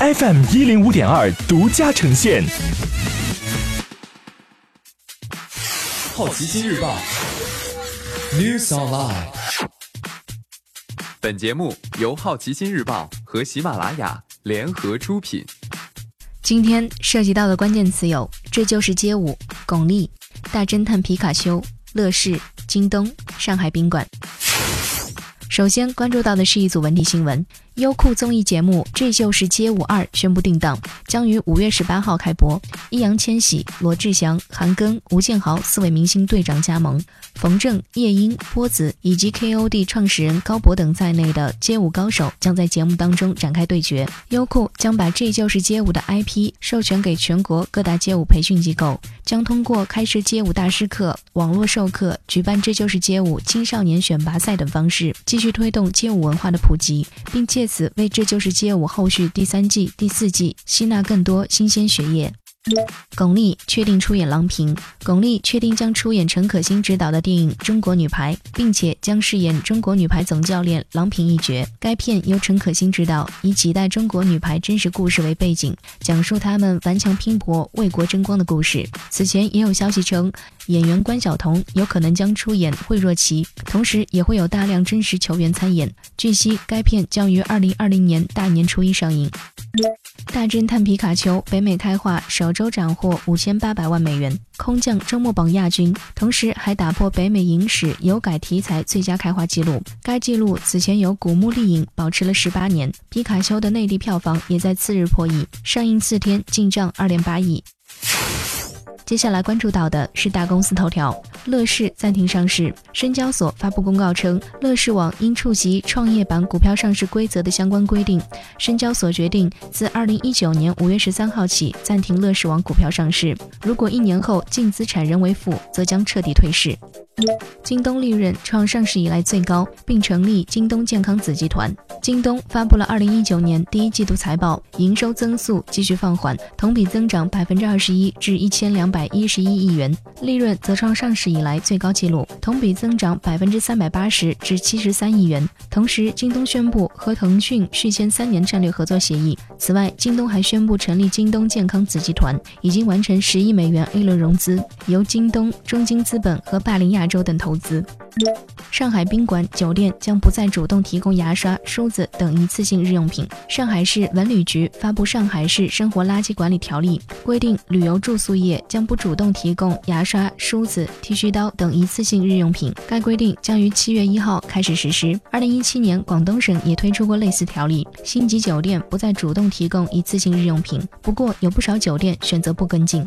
FM 一零五点二独家呈现。好奇心日报，News Online。本节目由好奇心日报和喜马拉雅联合出品。今天涉及到的关键词有：这就是街舞、巩俐、大侦探皮卡丘、乐视、京东、上海宾馆。首先关注到的是一组文体新闻。优酷综艺节目《这就是街舞二》宣布定档，将于五月十八号开播。易烊千玺、罗志祥、韩庚、吴建豪四位明星队长加盟，冯正、叶英、波子以及 KOD 创始人高博等在内的街舞高手将在节目当中展开对决。优酷将把《这就是街舞》的 IP 授权给全国各大街舞培训机构，将通过开设街舞大师课、网络授课、举办《这就是街舞》青少年选拔赛等方式，继续推动街舞文化的普及，并借此为《这就是街舞》后续第三季、第四季吸纳更多新鲜血液。巩俐确定出演郎平。巩俐确定将出演陈可辛执导的电影《中国女排》，并且将饰演中国女排总教练郎平一角。该片由陈可辛执导，以几代中国女排真实故事为背景，讲述她们顽强拼搏、为国争光的故事。此前也有消息称，演员关晓彤有可能将出演惠若琪，同时也会有大量真实球员参演。据悉，该片将于二零二零年大年初一上映。大侦探皮卡丘北美开画首周斩获五千八百万美元，空降周末榜亚军，同时还打破北美影史有改题材最佳开画纪录。该纪录此前由古墓丽影保持了十八年。皮卡丘的内地票房也在次日破亿，上映四天进账二点八亿。接下来关注到的是大公司头条：乐视暂停上市。深交所发布公告称，乐视网因触及创业板股票上市规则的相关规定，深交所决定自二零一九年五月十三号起暂停乐视网股票上市。如果一年后净资产仍为负，则将彻底退市。京东利润创上市以来最高，并成立京东健康子集团。京东发布了二零一九年第一季度财报，营收增速继续放缓，同比增长百分之二十一至一千两百一十一亿元，利润则创上市以来最高纪录，同比增长百分之三百八十至七十三亿元。同时，京东宣布和腾讯续签三年战略合作协议。此外，京东还宣布成立京东健康子集团，已经完成十亿美元 A 轮融资，由京东、中金资本和霸凌亚洲等投资。上海宾馆酒店将不再主动提供牙刷、梳子等一次性日用品。上海市文旅局发布《上海市生活垃圾管理条例》，规定旅游住宿业将不主动提供牙刷、梳子、剃须刀等一次性日用品。该规定将于七月一号开始实施。二零一七年，广东省也推出过类似条例，星级酒店不再主动提供一次性日用品。不过，有不少酒店选择不跟进。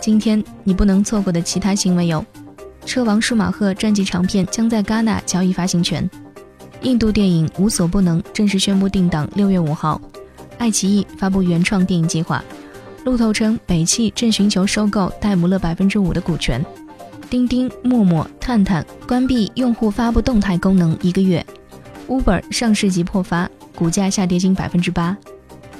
今天你不能错过的其他新闻有。车王舒马赫传记长片将在戛纳交易发行权。印度电影《无所不能》正式宣布定档六月五号。爱奇艺发布原创电影计划。路透称北汽正寻求收购戴姆勒百分之五的股权。钉钉、陌陌、探探关闭用户发布动态功能一个月。Uber 上市即破发，股价下跌近百分之八。